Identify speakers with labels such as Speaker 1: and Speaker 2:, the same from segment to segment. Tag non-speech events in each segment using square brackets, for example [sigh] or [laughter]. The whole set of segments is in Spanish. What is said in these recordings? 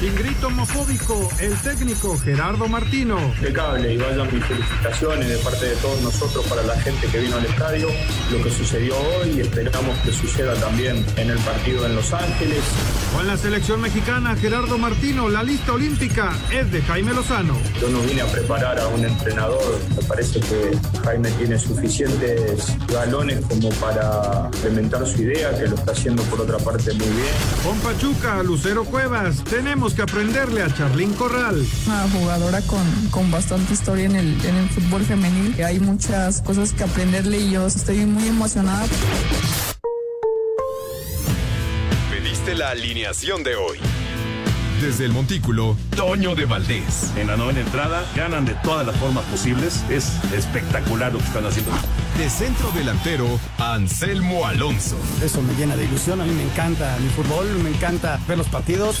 Speaker 1: Sin grito homofóbico, el técnico Gerardo Martino.
Speaker 2: Impecable y vayan mis felicitaciones de parte de todos nosotros para la gente que vino al estadio, lo que sucedió hoy esperamos que suceda también en el partido en Los Ángeles.
Speaker 1: Con la selección mexicana, Gerardo Martino, la lista olímpica es de Jaime Lozano.
Speaker 2: Yo no vine a preparar a un entrenador, me parece que Jaime tiene suficientes galones como para implementar su idea, que lo está haciendo por otra parte muy bien.
Speaker 1: Con Pachuca, Lucero Cuevas, tenemos que aprenderle a Charlín Corral.
Speaker 3: Una jugadora con, con bastante historia en el, en el fútbol femenil. Hay muchas cosas que aprenderle y yo estoy muy emocionada.
Speaker 4: Pediste la alineación de hoy. Desde el Montículo, Toño de Valdés.
Speaker 5: En la novena entrada ganan de todas las formas posibles. Es espectacular lo que están haciendo.
Speaker 4: De centro delantero, Anselmo Alonso.
Speaker 6: Eso me llena de ilusión. A mí me encanta mi fútbol, me encanta ver los partidos.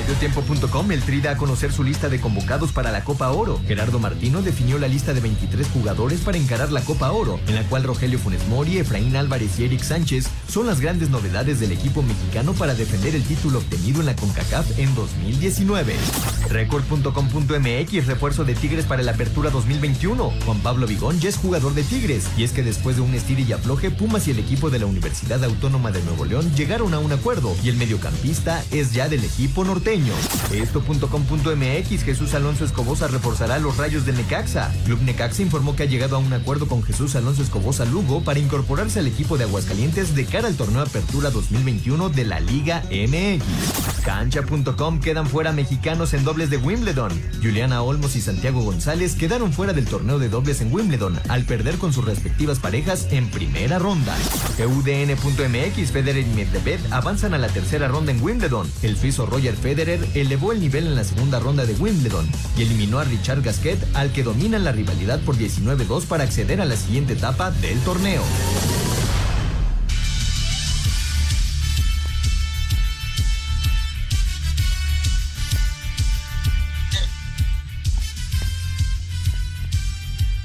Speaker 7: Mediotiempo.com, el Tri da a conocer su lista de convocados para la Copa Oro. Gerardo Martino definió la lista de 23 jugadores para encarar la Copa Oro, en la cual Rogelio Funes Mori, Efraín Álvarez y Eric Sánchez son las grandes novedades del equipo mexicano para defender el título obtenido en la CONCACAF en 2019. Record.com.mx, refuerzo de Tigres para la apertura 2021. Juan Pablo Vigón ya es jugador de Tigres, y es que después de un estire y afloje, Pumas y el equipo de la Universidad Autónoma de Nuevo León llegaron a un acuerdo, y el mediocampista es ya del equipo Esto.com.mx, Jesús Alonso Escobosa reforzará los rayos de Necaxa. Club Necaxa informó que ha llegado a un acuerdo con Jesús Alonso Escobosa Lugo para incorporarse al equipo de Aguascalientes de cara al torneo Apertura 2021 de la Liga MX. Cancha.com quedan fuera mexicanos en dobles de Wimbledon. Juliana Olmos y Santiago González quedaron fuera del torneo de dobles en Wimbledon al perder con sus respectivas parejas en primera ronda. UDN.mx, Federer y Medvedev avanzan a la tercera ronda en Wimbledon. El suizo Roger Federer elevó el nivel en la segunda ronda de Wimbledon y eliminó a Richard Gasquet al que dominan la rivalidad por 19-2 para acceder a la siguiente etapa del torneo.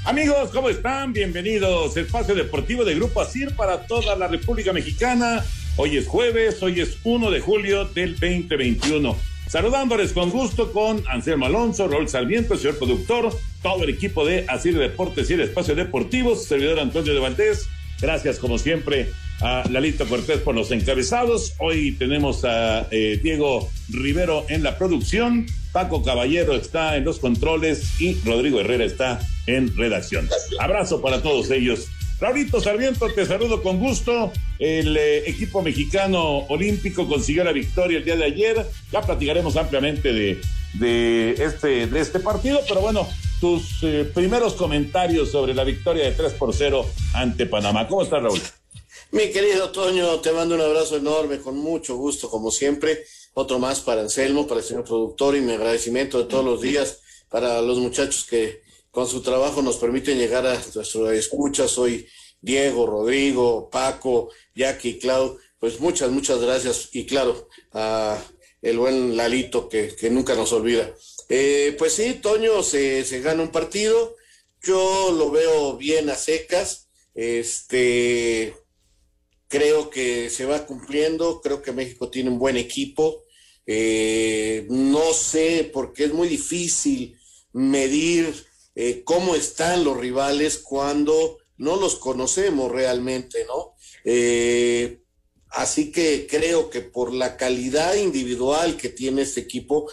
Speaker 5: Amigos, ¿cómo están? Bienvenidos. Espacio Deportivo de Grupo ASIR para toda la República Mexicana. Hoy es jueves, hoy es 1 de julio del 2021. Saludándoles con gusto con Anselmo Alonso, Raúl Sarmiento, señor productor, todo el equipo de Asir Deportes y el Espacio Deportivo, servidor Antonio de Valdés. Gracias, como siempre, a Lalito Cortés por los encabezados. Hoy tenemos a eh, Diego Rivero en la producción, Paco Caballero está en los controles y Rodrigo Herrera está en redacción. Abrazo para todos ellos. Raulito Sarmiento, te saludo con gusto. El eh, equipo mexicano olímpico consiguió la victoria el día de ayer. Ya platicaremos ampliamente de, este, este partido, pero bueno, tus eh, primeros comentarios sobre la victoria de 3 por 0 ante Panamá. ¿Cómo estás, Raúl?
Speaker 8: Mi querido Toño, te mando un abrazo enorme, con mucho gusto, como siempre. Otro más para Anselmo, para el señor productor y mi agradecimiento de todos los días para los muchachos que con su trabajo nos permiten llegar a nuestro escucha. Soy Diego, Rodrigo, Paco, Jackie, Clau. Pues muchas, muchas gracias. Y claro, a el buen Lalito que, que nunca nos olvida. Eh, pues sí, Toño se, se gana un partido. Yo lo veo bien a secas. Este, creo que se va cumpliendo. Creo que México tiene un buen equipo. Eh, no sé, porque es muy difícil medir eh, cómo están los rivales cuando no los conocemos realmente, ¿no? Eh, así que creo que por la calidad individual que tiene este equipo,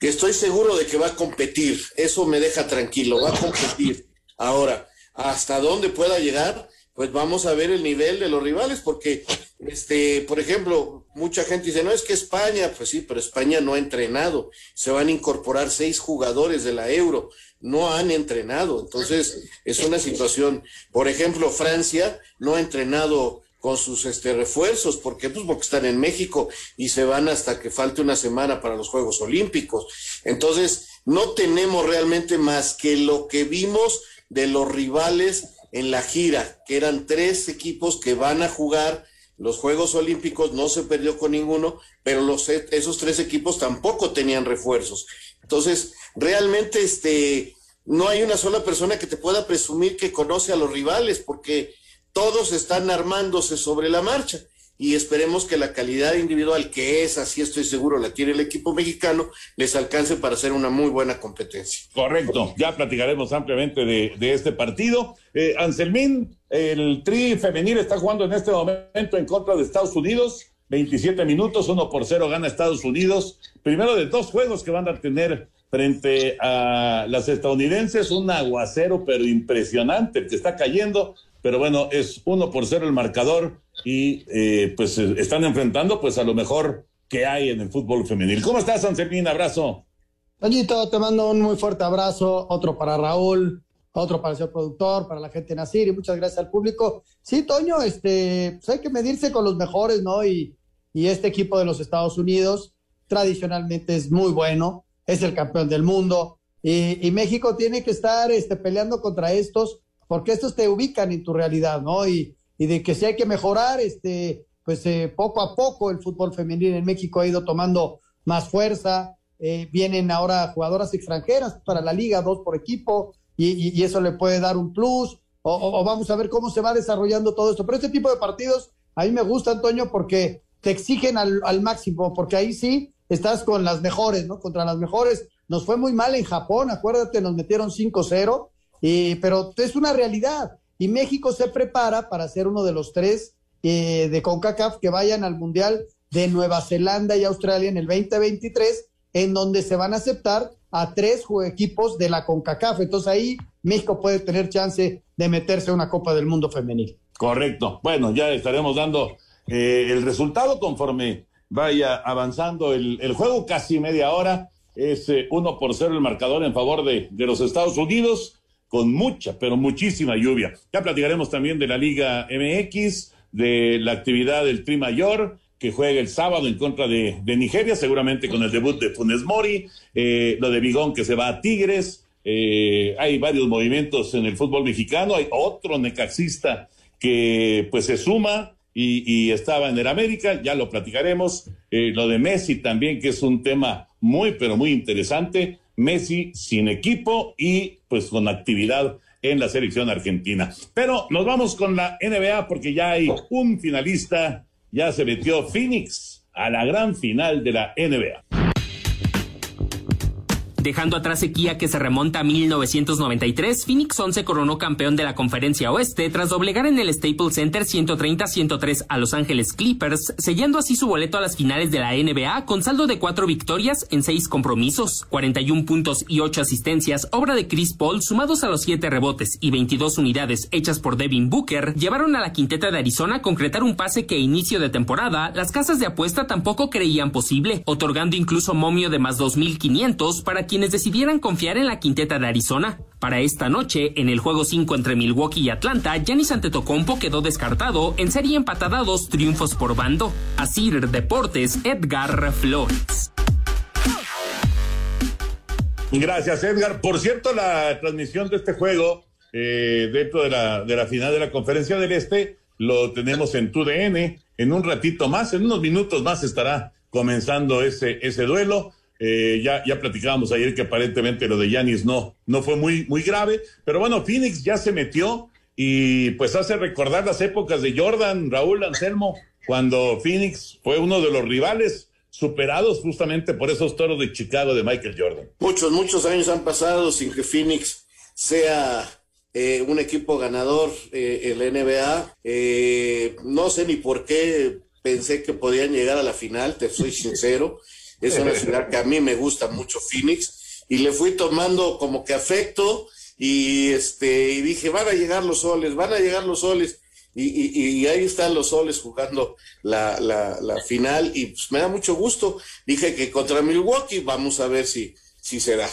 Speaker 8: que estoy seguro de que va a competir, eso me deja tranquilo, va a competir. Ahora, hasta dónde pueda llegar, pues vamos a ver el nivel de los rivales, porque, este, por ejemplo, mucha gente dice, no es que España, pues sí, pero España no ha entrenado, se van a incorporar seis jugadores de la Euro, no han entrenado, entonces es una situación, por ejemplo, Francia no ha entrenado con sus este, refuerzos, porque pues porque están en México y se van hasta que falte una semana para los Juegos Olímpicos. Entonces, no tenemos realmente más que lo que vimos de los rivales en la gira, que eran tres equipos que van a jugar los Juegos Olímpicos, no se perdió con ninguno, pero los, esos tres equipos tampoco tenían refuerzos. Entonces, realmente este, no hay una sola persona que te pueda presumir que conoce a los rivales, porque todos están armándose sobre la marcha y esperemos que la calidad individual, que es así estoy seguro la tiene el equipo mexicano, les alcance para hacer una muy buena competencia.
Speaker 5: Correcto, ya platicaremos ampliamente de, este partido. Eh, Anselmín, el Tri femenil está jugando en este momento en contra de Estados Unidos. 27 minutos, uno por cero gana Estados Unidos. Primero de dos juegos que van a tener frente a las estadounidenses, un aguacero pero impresionante que está cayendo pero bueno, es uno por cero el marcador y eh, pues eh, están enfrentando pues a lo mejor que hay en el fútbol femenil. ¿Cómo estás, Anselmín? Abrazo.
Speaker 9: Toñito, te mando un muy fuerte abrazo, otro para Raúl, otro para el señor productor, para la gente de y muchas gracias al público. Sí, Toño, este, pues hay que medirse con los mejores, ¿no? Y, y este equipo de los Estados Unidos tradicionalmente es muy bueno, es el campeón del mundo y, y México tiene que estar este, peleando contra estos porque estos te ubican en tu realidad, ¿no? Y, y de que si hay que mejorar, este, pues eh, poco a poco el fútbol femenil en México ha ido tomando más fuerza, eh, vienen ahora jugadoras extranjeras para la liga, dos por equipo, y, eso le puede dar un plus, o, o, vamos a ver cómo se va desarrollando todo esto. Pero este tipo de partidos a mí me gusta, Antonio, porque te exigen al, al máximo, porque ahí sí estás con las mejores, ¿no? Contra las mejores. Nos fue muy mal en Japón, acuérdate, nos metieron 5-0 pero es una realidad. Y México se prepara para ser uno de los tres eh, de CONCACAF que vayan al Mundial de Nueva Zelanda y Australia en el 2023, en donde se van a aceptar a tres equipos de la CONCACAF. Entonces ahí México puede tener chance de meterse a una Copa del Mundo femenil.
Speaker 5: Correcto. Bueno, ya estaremos dando eh, el resultado conforme vaya avanzando el, el, juego, casi media hora. Es eh, uno por cero el marcador en favor de, de los Estados Unidos con mucha, pero muchísima lluvia. Ya platicaremos también de la Liga MX, de la actividad del Tri Mayor, que juega el sábado en contra de, Nigeria, seguramente con el debut de Funes Mori, eh, lo de Bigón que se va a Tigres, eh, hay varios movimientos en el fútbol mexicano, hay otro necaxista que pues se suma y, estaba en el América, ya lo platicaremos, eh, lo de Messi también, que es un tema muy, pero muy interesante, Messi sin equipo y pues con actividad en la selección argentina. Pero nos vamos con la NBA porque ya hay un finalista, ya se metió Phoenix a la gran final de la NBA
Speaker 10: dejando atrás sequía que se remonta a 1993, Phoenix 11 coronó campeón de la Conferencia Oeste tras doblegar en el Staples Center 130-103 a Los Ángeles Clippers, sellando así su boleto a las finales de la NBA con saldo de cuatro victorias en seis compromisos, 41 puntos y 8 asistencias, obra de Chris Paul, sumados a los 7 rebotes y 22 unidades hechas por Devin Booker, llevaron a la quinteta de Arizona a concretar un pase que a inicio de temporada las casas de apuesta tampoco creían posible, otorgando incluso momio de más 2.500 para quien quienes decidieran confiar en la quinteta de Arizona. Para esta noche, en el juego 5 entre Milwaukee y Atlanta, Giannis Antetokounmpo quedó descartado en serie empatada dos triunfos por bando. Asir Deportes, Edgar Flores.
Speaker 5: Gracias, Edgar. Por cierto, la transmisión de este juego eh, dentro de la, de la final de la Conferencia del Este lo tenemos en TUDN. En un ratito más, en unos minutos más estará comenzando ese, ese duelo. Eh, ya, ya platicábamos ayer que aparentemente lo de Yanis no, no fue muy, muy grave, pero bueno, Phoenix ya se metió y pues hace recordar las épocas de Jordan, Raúl Anselmo, cuando Phoenix fue uno de los rivales superados justamente por esos toros de Chicago de Michael Jordan.
Speaker 8: Muchos, muchos años han pasado sin que Phoenix sea eh, un equipo ganador eh, en la NBA. Eh, no sé ni por qué pensé que podían llegar a la final, te soy sincero. Es una [laughs] ciudad que a mí me gusta mucho, Phoenix, y le fui tomando como que afecto y este y dije, van a llegar los soles, van a llegar los soles. Y, y, ahí están los soles jugando la, la, la, final y pues me da mucho gusto. Dije que contra Milwaukee vamos a ver si, si se da.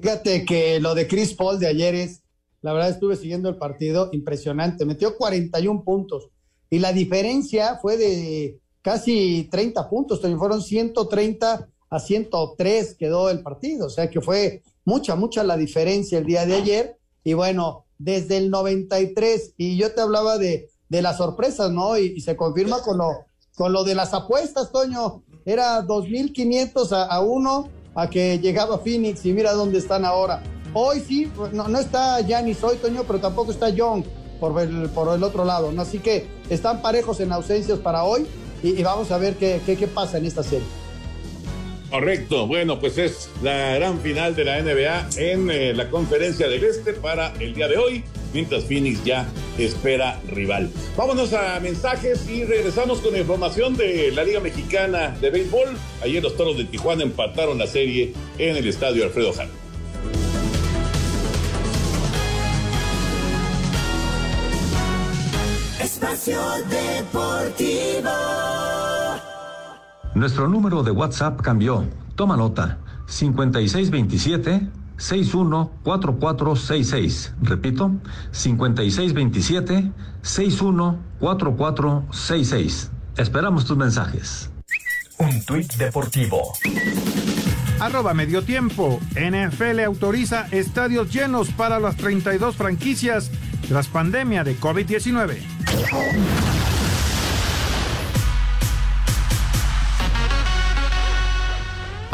Speaker 9: Fíjate que lo de Chris Paul de ayer es, la verdad estuve siguiendo el partido, impresionante, metió 41 puntos y la diferencia fue de casi 30 puntos, también fueron 130 a 103 quedó el partido, o sea que fue mucha, mucha la diferencia el día de ayer. Y bueno, desde el 93. Y yo te hablaba de, de las sorpresas, ¿no? Y, se confirma con lo, con lo de las apuestas, Toño. Era 2.500 a, a uno a que llegaba Phoenix y mira dónde están ahora. Hoy sí, no, no está Giannis hoy, Toño, pero tampoco está Young por el, por el otro lado, ¿no? Así que están parejos en ausencias para hoy y, vamos a ver qué, qué, pasa en esta serie.
Speaker 5: Correcto, bueno, pues es la gran final de la NBA en eh, la conferencia del Este para el día de hoy, mientras Phoenix ya espera rival. Vámonos a mensajes y regresamos con información de la Liga Mexicana de Béisbol. Ayer los Toros de Tijuana empataron la serie en el estadio Alfredo Jara.
Speaker 11: Espacio Deportivo.
Speaker 12: Nuestro número de WhatsApp cambió. Toma nota. 5627 614466. Repito, 5627 614466. Esperamos tus mensajes.
Speaker 7: Un tuit deportivo.
Speaker 1: Arroba medio tiempo. NFL autoriza estadios llenos para las 32 franquicias tras pandemia de COVID-19.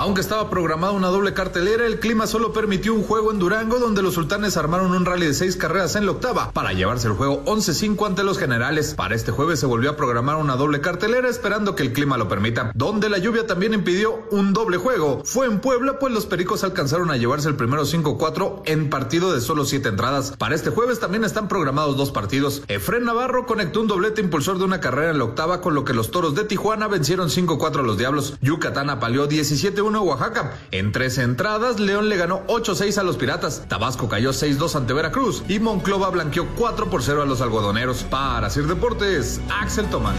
Speaker 13: Aunque estaba programada una doble cartelera, el clima solo permitió un juego en Durango donde los sultanes armaron un rally de seis carreras en la octava para llevarse el juego 11-5 ante los generales. Para este jueves se volvió a programar una doble cartelera esperando que el clima lo permita. Donde la lluvia también impidió un doble juego. Fue en Puebla pues los pericos alcanzaron a llevarse el primero 5-4 en partido de solo siete entradas. Para este jueves también están programados dos partidos. Efren Navarro conectó un doblete impulsor de una carrera en la octava con lo que los toros de Tijuana vencieron 5-4 a los Diablos. Yucatán apaleó 17 1 Oaxaca. En tres entradas, León le ganó 8-6 a los Piratas, Tabasco cayó 6-2 ante Veracruz y Monclova blanqueó 4 por 0 a los algodoneros. Para Sir Deportes, Axel Tomán.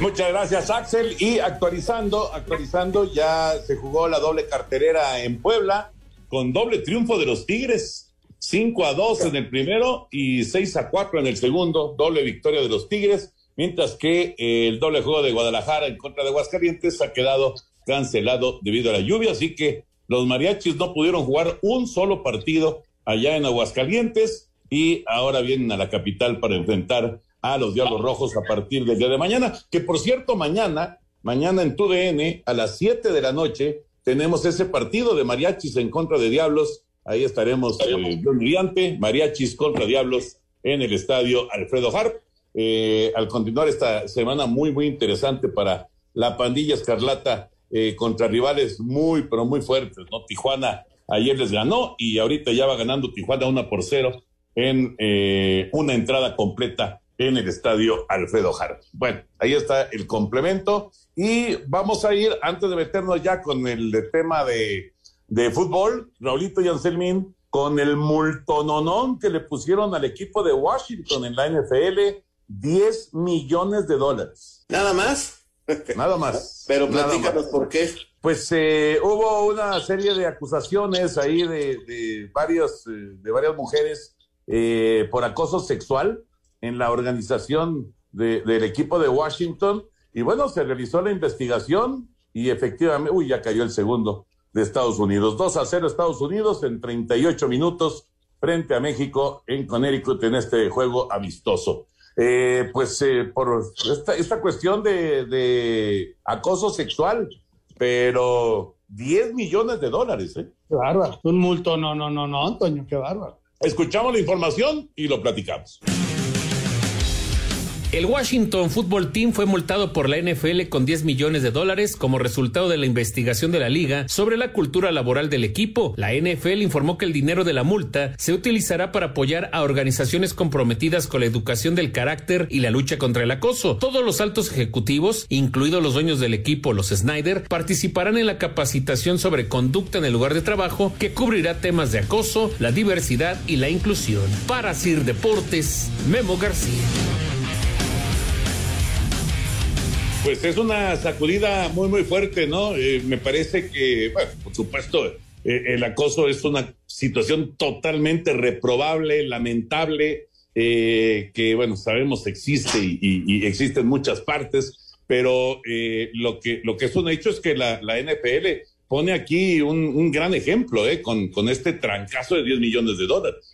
Speaker 5: Muchas gracias, Axel. Y actualizando, actualizando, ya se jugó la doble carterera en Puebla con doble triunfo de los Tigres. 5 a 2 en el primero y 6 a 4 en el segundo. Doble victoria de los Tigres mientras que eh, el doble juego de Guadalajara en contra de Aguascalientes ha quedado cancelado debido a la lluvia, así que los mariachis no pudieron jugar un solo partido allá en Aguascalientes y ahora vienen a la capital para enfrentar a los Diablos Rojos a partir del día de mañana, que por cierto, mañana, mañana en TUDN a las 7 de la noche tenemos ese partido de mariachis en contra de Diablos, ahí estaremos eh, mariachis contra Diablos en el estadio Alfredo Harp eh, al continuar esta semana muy, muy interesante para la pandilla escarlata eh, contra rivales muy, pero muy fuertes, ¿no? Tijuana ayer les ganó y ahorita ya va ganando Tijuana una por cero en eh, una entrada completa en el estadio Alfredo Jara. Bueno, ahí está el complemento y vamos a ir, antes de meternos ya con el tema de, de fútbol, Raulito y Anselmín, con el multononón que le pusieron al equipo de Washington en la NFL 10 millones de dólares.
Speaker 8: ¿Nada más?
Speaker 5: Nada más. [laughs]
Speaker 8: Pero platícanos por qué.
Speaker 5: Pues eh, hubo una serie de acusaciones ahí de, de, varios, eh, de varias mujeres eh, por acoso sexual en la organización del equipo de Washington. Y bueno, se realizó la investigación y efectivamente, uy, ya cayó el segundo de Estados Unidos. 2 a 0 Estados Unidos en 38 minutos frente a México en Connecticut en este juego amistoso. Eh, pues eh, por esta, esta cuestión de, de, acoso sexual, pero 10 millones de dólares. ¿eh?
Speaker 9: Qué bárbaro, un multo, no, no, no, no, Antonio, qué bárbaro.
Speaker 5: Escuchamos la información y lo platicamos.
Speaker 14: El Washington Football Team fue multado por la NFL con 10 millones de dólares como resultado de la investigación de la liga sobre la cultura laboral del equipo. La NFL informó que el dinero de la multa se utilizará para apoyar a organizaciones comprometidas con la educación del carácter y la lucha contra el acoso. Todos los altos ejecutivos, incluidos los dueños del equipo, los Snyder, participarán en la capacitación sobre conducta en el lugar de trabajo que cubrirá temas de acoso, la diversidad y la inclusión. Para Sir Deportes, Memo García.
Speaker 5: Pues es una sacudida muy, muy fuerte, ¿no? Eh, me parece que, bueno, por supuesto, eh, el acoso es una situación totalmente reprobable, lamentable, eh, que, bueno, sabemos existe y, existe en muchas partes, pero lo, que, lo que es un hecho es que la, NFL pone aquí un, un gran ejemplo, ¿eh? Con, con este trancazo de 10 millones de dólares.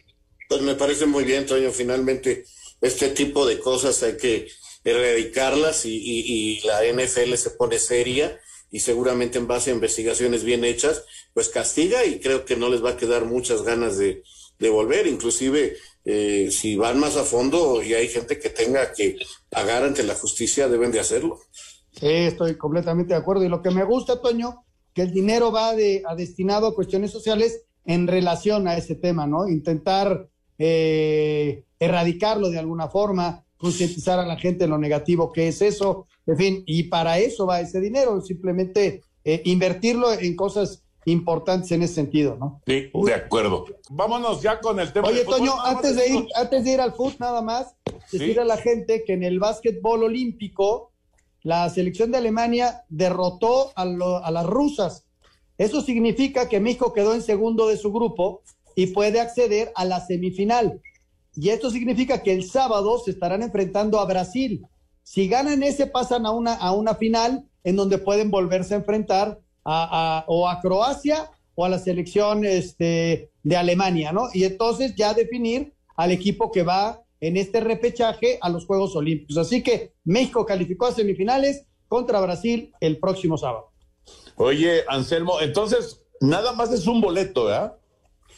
Speaker 8: Pues me parece muy bien, Toño. Finalmente, este tipo de cosas hay que erradicarlas y, y, la NFL se pone seria y seguramente en base a investigaciones bien hechas, pues castiga y creo que no les va a quedar muchas ganas de, de volver. Inclusive, eh, si van más a fondo y hay gente que tenga que pagar ante la justicia, deben de hacerlo.
Speaker 9: Sí, estoy completamente de acuerdo. Y lo que me gusta, Toño, que el dinero va de, a destinado a cuestiones sociales en relación a ese tema, ¿no? Intentar eh, erradicarlo de alguna forma, concientizar a la gente lo negativo que es eso, en fin, y para eso va ese dinero, simplemente eh, invertirlo en cosas importantes en ese sentido, ¿no?
Speaker 5: Sí, de acuerdo. Vámonos ya con el tema.
Speaker 9: Oye,
Speaker 5: del.
Speaker 9: Toño, antes de ir, antes de ir al fútbol, nada más, decir
Speaker 5: Sí.
Speaker 9: a la gente que en el básquetbol olímpico, la selección de Alemania derrotó a, lo- a las rusas. Eso significa que México quedó en segundo de su grupo y puede acceder a la semifinal. Y esto significa que el sábado se estarán enfrentando a Brasil. Si ganan ese, pasan a una, a una final en donde pueden volverse a enfrentar a, a- o a Croacia o a la selección este, de Alemania, ¿no? Y entonces ya definir al equipo que va en este repechaje a los Juegos Olímpicos. Así que México calificó a semifinales contra Brasil el próximo sábado.
Speaker 5: Oye, Anselmo, entonces nada más es un boleto, ¿verdad?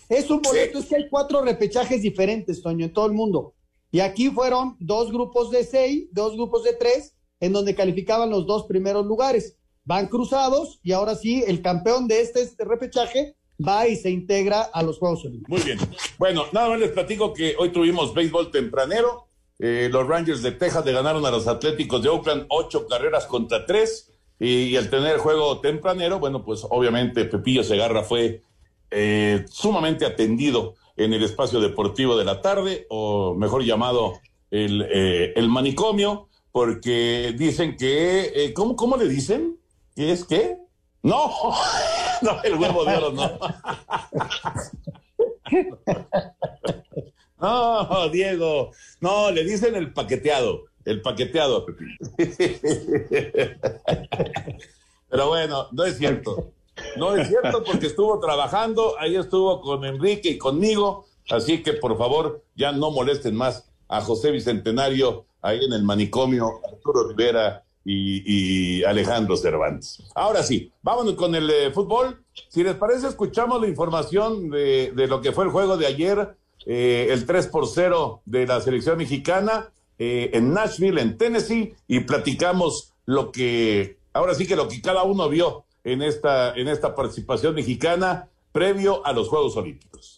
Speaker 9: Es un boleto, es que hay cuatro repechajes diferentes, Toño, en todo el mundo. Y aquí fueron dos grupos de seis, dos grupos de tres, en donde calificaban los dos primeros lugares. Van cruzados y ahora sí, el campeón de este, este repechaje va y se integra a los Juegos Olímpicos.
Speaker 5: Muy bien. Bueno, nada más les platico que hoy tuvimos béisbol tempranero. Eh, los Rangers de Texas le ganaron a los Atléticos de Oakland ocho carreras contra tres. Y, y al tener juego tempranero, bueno, pues obviamente Pepillo Segarra fue eh, sumamente atendido en el espacio deportivo de la tarde, o mejor llamado el, eh, el manicomio, porque dicen que, eh, ¿cómo, ¿cómo le dicen? ¿Qué es qué? No, [laughs] no, el huevo de oro no. [laughs] No, Diego, no, le dicen el paqueteado, el paqueteado. [laughs] Pero bueno, no es cierto. No es cierto porque estuvo trabajando, ahí estuvo con Enrique y conmigo, así que por favor ya no molesten más a José Bicentenario ahí en el manicomio, Arturo Rivera y, Alejandro Cervantes. Ahora sí, vámonos con el eh, fútbol. Si les parece, escuchamos la información de, de lo que fue el juego de ayer, eh, el 3 por 0 de la selección mexicana eh, en Nashville, en Tennessee, y platicamos lo que, ahora sí que lo que cada uno vio en esta, en esta participación mexicana previo a los Juegos Olímpicos.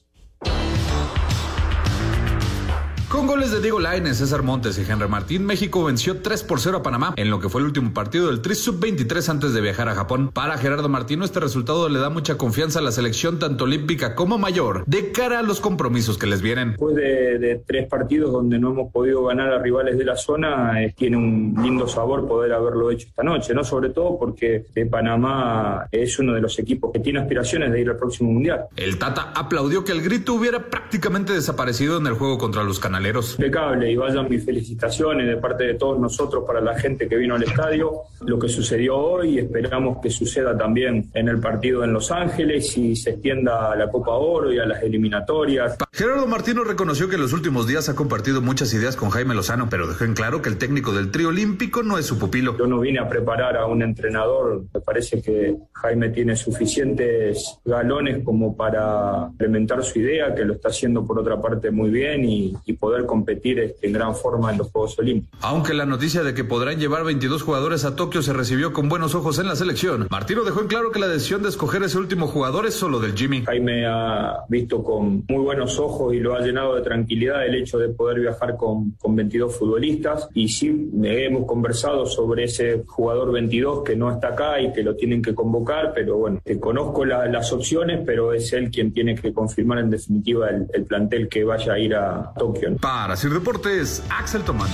Speaker 13: Con goles de Diego Lainez, César Montes y Henry Martín, México venció 3 por 0 a Panamá en lo que fue el último partido del Tri Sub-23 antes de viajar a Japón. Para Gerardo Martino, este resultado le da mucha confianza a la selección tanto olímpica como mayor de cara a los compromisos que les vienen.
Speaker 2: Después de, de tres partidos donde no hemos podido ganar a rivales de la zona, eh, tiene un lindo sabor poder haberlo hecho esta noche, ¿no? Sobre todo porque eh, Panamá es uno de los equipos que tiene aspiraciones de ir al próximo Mundial.
Speaker 13: El Tata aplaudió que el grito hubiera prácticamente desaparecido en el juego contra los canaleros.
Speaker 2: Impecable y vayan mis felicitaciones de parte de todos nosotros para la gente que vino al estadio. Lo que sucedió hoy, esperamos que suceda también en el partido en Los Ángeles y se extienda a la Copa Oro y a las eliminatorias.
Speaker 13: Gerardo Martino reconoció que en los últimos días ha compartido muchas ideas con Jaime Lozano, pero dejó en claro que el técnico del trío olímpico no es su pupilo.
Speaker 2: Yo no vine a preparar a un entrenador, me parece que Jaime tiene suficientes galones como para implementar su idea, que lo está haciendo por otra parte muy bien y, y poder competir este, en gran forma en los Juegos Olímpicos.
Speaker 13: Aunque la noticia de que podrán llevar 22 jugadores a Tokio se recibió con buenos ojos en la selección, Martino dejó en claro que la decisión de escoger ese último jugador es solo del Jimmy.
Speaker 2: Jaime ha visto con muy buenos ojos y lo ha llenado de tranquilidad el hecho de poder viajar con, con 22 futbolistas y sí hemos conversado sobre ese jugador 22 que no está acá y que lo tienen que convocar, pero bueno, eh, conozco la- las opciones, pero es él quien tiene que confirmar en definitiva el, el plantel que vaya a ir a Tokio.
Speaker 13: Para Sir Deportes, Axel Tomán.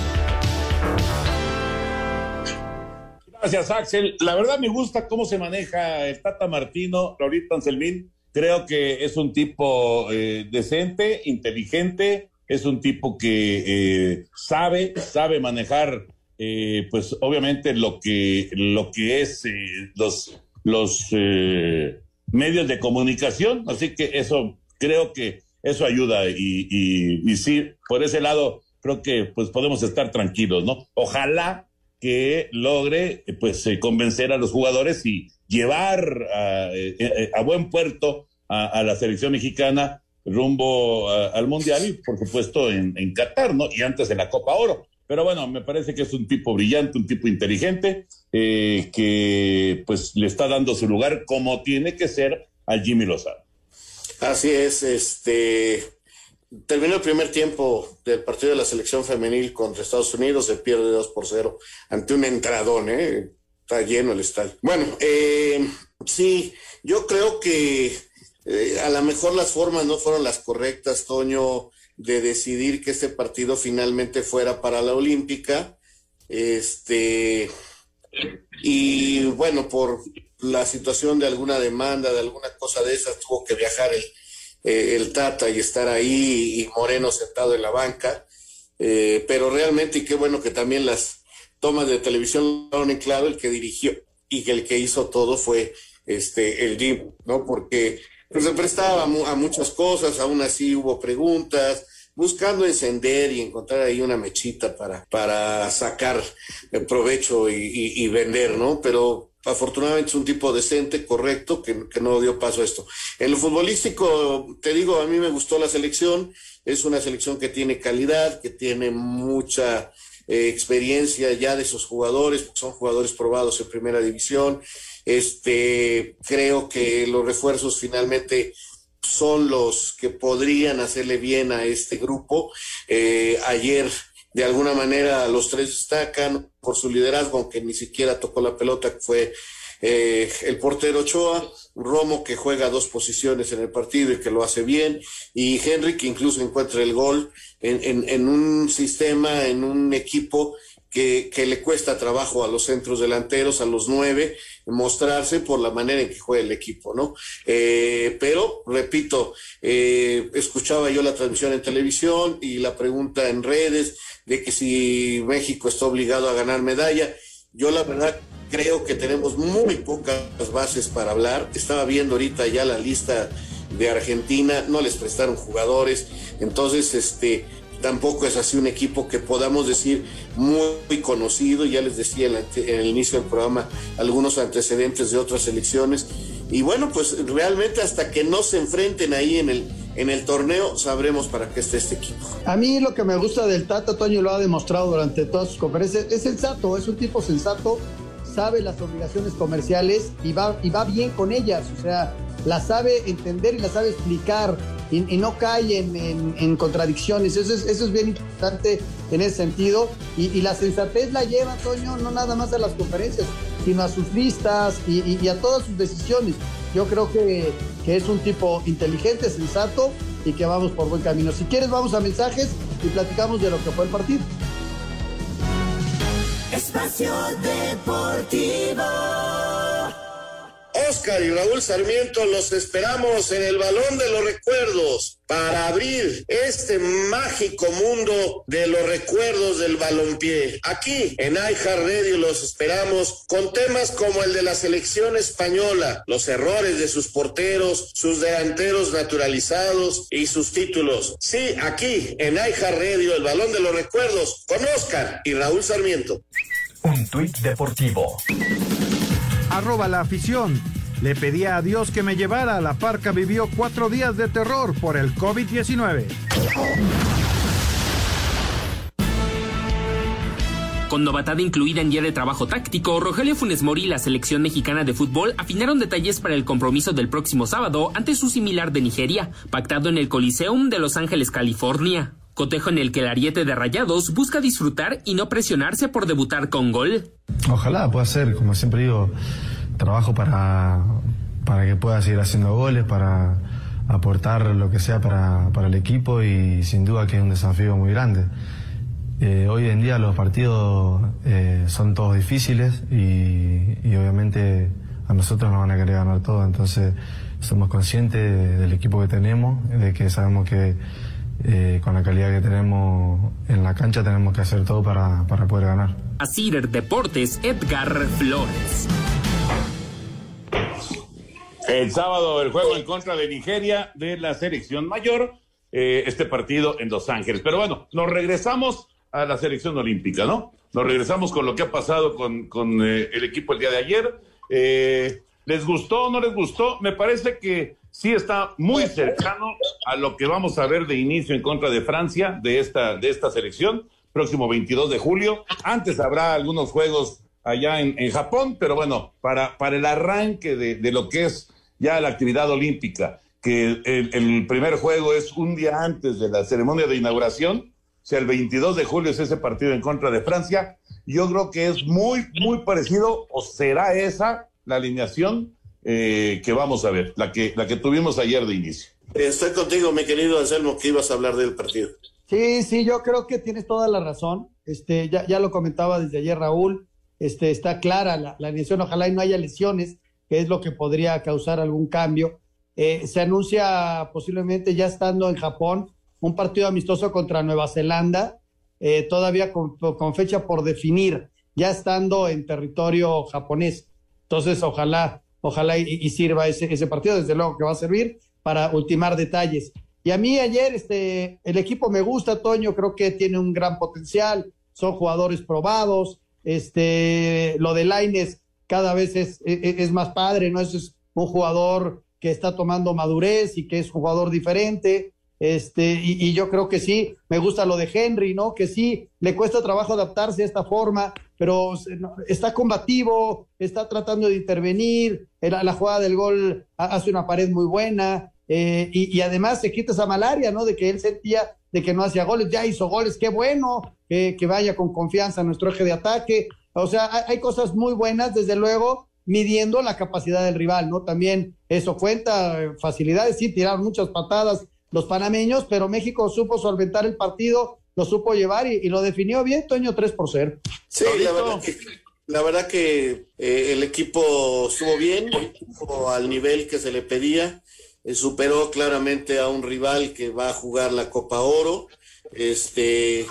Speaker 5: Gracias, Axel. La verdad me gusta cómo se maneja el Tata Martino, Laurita Anselmín. Creo que es un tipo eh, decente, inteligente, es un tipo que eh, sabe, sabe manejar, eh, pues obviamente lo que, lo que es los, los medios de comunicación, así que eso creo que eso ayuda y, y, y, sí, por ese lado creo que pues podemos estar tranquilos, ¿no? Ojalá que logre pues eh, convencer a los jugadores y llevar a, eh, a buen puerto a, la selección mexicana rumbo al Mundial y por supuesto en, en Qatar, ¿no? Y antes en la Copa Oro. Pero bueno, me parece que es un tipo brillante, un tipo inteligente, eh, que pues le está dando su lugar como tiene que ser a Jimmy Lozano.
Speaker 8: Así es, este terminó el primer tiempo del partido de la selección femenil contra Estados Unidos, se pierde 2 por 0 ante un entradón, ¿eh? está lleno el estadio. Bueno, eh, sí, yo creo que eh, a lo mejor las formas no fueron las correctas, Toño de decidir que este partido finalmente fuera para la Olímpica. Este, y bueno, por la situación de alguna demanda, de alguna cosa de esas, tuvo que viajar el, eh, el Tata y estar ahí y Moreno sentado en la banca. Eh, pero realmente, y qué bueno que también las tomas de televisión lo en claro, el que dirigió y que el que hizo todo fue este el Jim, ¿no? Porque pues, se prestaba a muchas cosas, aún así hubo preguntas, buscando encender y encontrar ahí una mechita para, para sacar provecho y, y, y vender, ¿no? Pero afortunadamente es un tipo decente, correcto, que, que, no dio paso a esto. En lo futbolístico, te digo, a mí me gustó la selección, es una selección que tiene calidad, que tiene mucha eh, experiencia ya de esos jugadores, son jugadores probados en primera división. Este, creo que los refuerzos finalmente son los que podrían hacerle bien a este grupo. Eh, ayer, de alguna manera, los tres destacan por su liderazgo, aunque ni siquiera tocó la pelota, que fue eh, el portero Ochoa, Romo que juega dos posiciones en el partido y que lo hace bien, y Henry que incluso encuentra el gol en, en, en un sistema, en un equipo que, le cuesta trabajo a los centros delanteros, a los nueve, mostrarse por la manera en que juega el equipo, ¿no? Eh, pero, repito, eh, escuchaba yo la transmisión en televisión y la pregunta en redes de que si México está obligado a ganar medalla. Yo la verdad creo que tenemos muy pocas bases para hablar. Estaba viendo ahorita ya la lista de Argentina, no les prestaron jugadores, entonces este tampoco es así un equipo que podamos decir muy conocido, ya les decía en, el inicio del programa algunos antecedentes de otras elecciones, y bueno, pues realmente hasta que no se enfrenten ahí en el, en el torneo sabremos para qué está este equipo.
Speaker 9: A mí lo que me gusta del Tata, Toño lo ha demostrado durante todas sus conferencias, es sensato, es un tipo sensato, sabe las obligaciones comerciales y va, y va bien con ellas, o sea, la sabe entender y la sabe explicar y, y no cae en, en, en, contradicciones. Eso es, eso es bien importante en ese sentido. Y, y, la sensatez la lleva, Toño, no nada más a las conferencias, sino a sus listas y, y a todas sus decisiones. Yo creo que, que, es un tipo inteligente, sensato y que vamos por buen camino. Si quieres, vamos a mensajes y platicamos de lo que fue el partido.
Speaker 15: Espacio Deportivo.
Speaker 8: Oscar y Raúl Sarmiento los esperamos en el Balón de los Recuerdos para abrir este mágico mundo de los recuerdos del balompié. Aquí en iHeart Radio los esperamos con temas como el de la selección española, los errores de sus porteros, sus delanteros naturalizados y sus títulos. Sí, aquí en iHeart Radio el Balón de los Recuerdos con Oscar y Raúl Sarmiento.
Speaker 7: Un tuit deportivo
Speaker 1: arroba la afición. Le pedía a Dios que me llevara. La parca vivió cuatro días de terror por el COVID-19.
Speaker 10: Con novatada incluida en día de trabajo táctico, Rogelio Funes Mori y la selección mexicana de fútbol afinaron detalles para el compromiso del próximo sábado ante su similar de Nigeria, pactado en el Coliseum de Los Ángeles, California. Cotejo en el que el ariete de Rayados busca disfrutar y no presionarse por debutar con gol.
Speaker 16: Ojalá pueda ser, como siempre digo, trabajo para, para que pueda seguir haciendo goles, para aportar lo que sea para, para el equipo y sin duda que es un desafío muy grande. Eh, hoy en día los partidos eh, son todos difíciles y, obviamente a nosotros nos van a querer ganar todo, entonces somos conscientes de, del equipo que tenemos, de que sabemos que eh, con la calidad que tenemos en la cancha tenemos que hacer todo para, para poder ganar.
Speaker 10: A Cider Deportes, Edgar Flores.
Speaker 5: El sábado el juego en contra de Nigeria de la selección mayor, eh, este partido en Los Ángeles. Pero bueno, nos regresamos a la selección olímpica, ¿no? Nos regresamos con lo que ha pasado con, con eh, el equipo el día de ayer. Eh, ¿Les gustó o no les gustó? Me parece que sí está muy cercano a lo que vamos a ver de inicio en contra de Francia, de esta, de esta selección, próximo 22 de julio. Antes habrá algunos juegos allá en, en Japón, pero bueno, para, para el arranque de, de, lo que es ya la actividad olímpica, que el, el primer juego es un día antes de la ceremonia de inauguración, o sea, el 22 de julio es ese partido en contra de Francia. Yo creo que es muy, muy parecido, o será esa la alineación eh, que vamos a ver, la que, la que tuvimos ayer de inicio.
Speaker 8: Estoy contigo, mi querido Anselmo, que ibas a hablar del partido.
Speaker 9: Sí, sí, yo creo que tienes toda la razón. Este, ya, ya lo comentaba desde ayer Raúl. Este, está clara la, la alineación, ojalá y no haya lesiones, que es lo que podría causar algún cambio. Eh, se anuncia posiblemente ya estando en Japón un partido amistoso contra Nueva Zelanda, eh, todavía con, fecha por definir, ya estando en territorio japonés. Entonces, ojalá, ojalá y, y, sirva ese, ese partido, desde luego que va a servir para ultimar detalles. Y a mí ayer este, el equipo me gusta, Toño, creo que tiene un gran potencial, son jugadores probados, este, lo de Laines cada vez es, es, es más padre, ¿no? Es un jugador que está tomando madurez y que es jugador diferente. Este, y, yo creo que sí, me gusta lo de Henry, ¿no? Que sí, le cuesta trabajo adaptarse a esta forma, pero está combativo, está tratando de intervenir, la, la jugada del gol hace una pared muy buena, eh, y, además se quita esa malaria, ¿no? De que él sentía de que no hacía goles, ya hizo goles, qué bueno, eh, que vaya con confianza a nuestro eje de ataque. O sea, hay, hay cosas muy buenas, desde luego, midiendo la capacidad del rival, ¿no? También eso cuenta, facilidades, sí, tiraron muchas patadas los panameños, pero México supo solventar el partido, lo supo llevar y, y lo definió bien, Toño, 3 por 0.
Speaker 8: Sí, la verdad que, la verdad que eh, el equipo estuvo bien, estuvo al nivel que se le pedía, eh, superó claramente a un rival que va a jugar la Copa Oro. Este,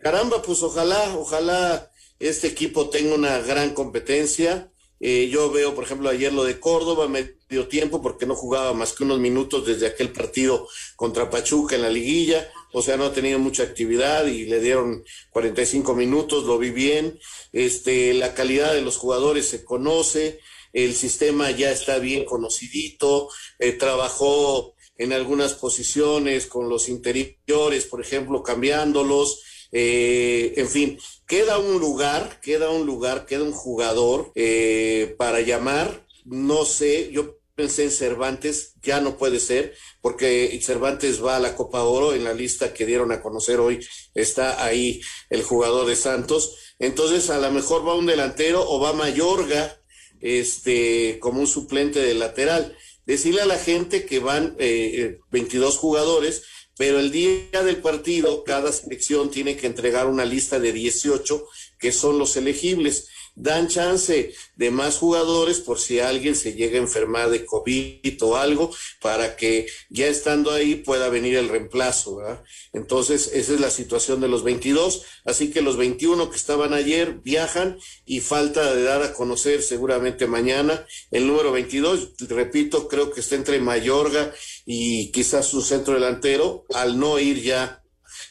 Speaker 8: caramba, pues ojalá, ojalá este equipo tenga una gran competencia. Eh, yo veo, por ejemplo, ayer lo de Córdoba, medio tiempo, porque no jugaba más que unos minutos desde aquel partido contra Pachuca en la liguilla, o sea, no ha tenido mucha actividad y le dieron 45 minutos, lo vi bien. Este, la calidad de los jugadores se conoce, el sistema ya está bien conocidito, eh, trabajó en algunas posiciones con los interiores, por ejemplo, cambiándolos, eh, en fin, queda un lugar, queda un lugar, queda un jugador eh, para llamar, no sé, yo pensé en Cervantes, ya no puede ser, porque Cervantes va a la Copa Oro, en la lista que dieron a conocer hoy está ahí el jugador de Santos, entonces a lo mejor va un delantero o va Mayorga, este, como un suplente de lateral. Decirle a la gente que van eh, 22 jugadores, pero el día del partido cada selección tiene que entregar una lista de 18 que son los elegibles. Dan chance de más jugadores por si alguien se llega a enfermar de COVID o algo, para que ya estando ahí pueda venir el reemplazo. ¿verdad? Entonces, esa es la situación de los 22. Así que los 21 que estaban ayer viajan y falta de dar a conocer seguramente mañana el número 22. Repito, creo que está entre Mayorga y quizás su centro delantero, al no ir ya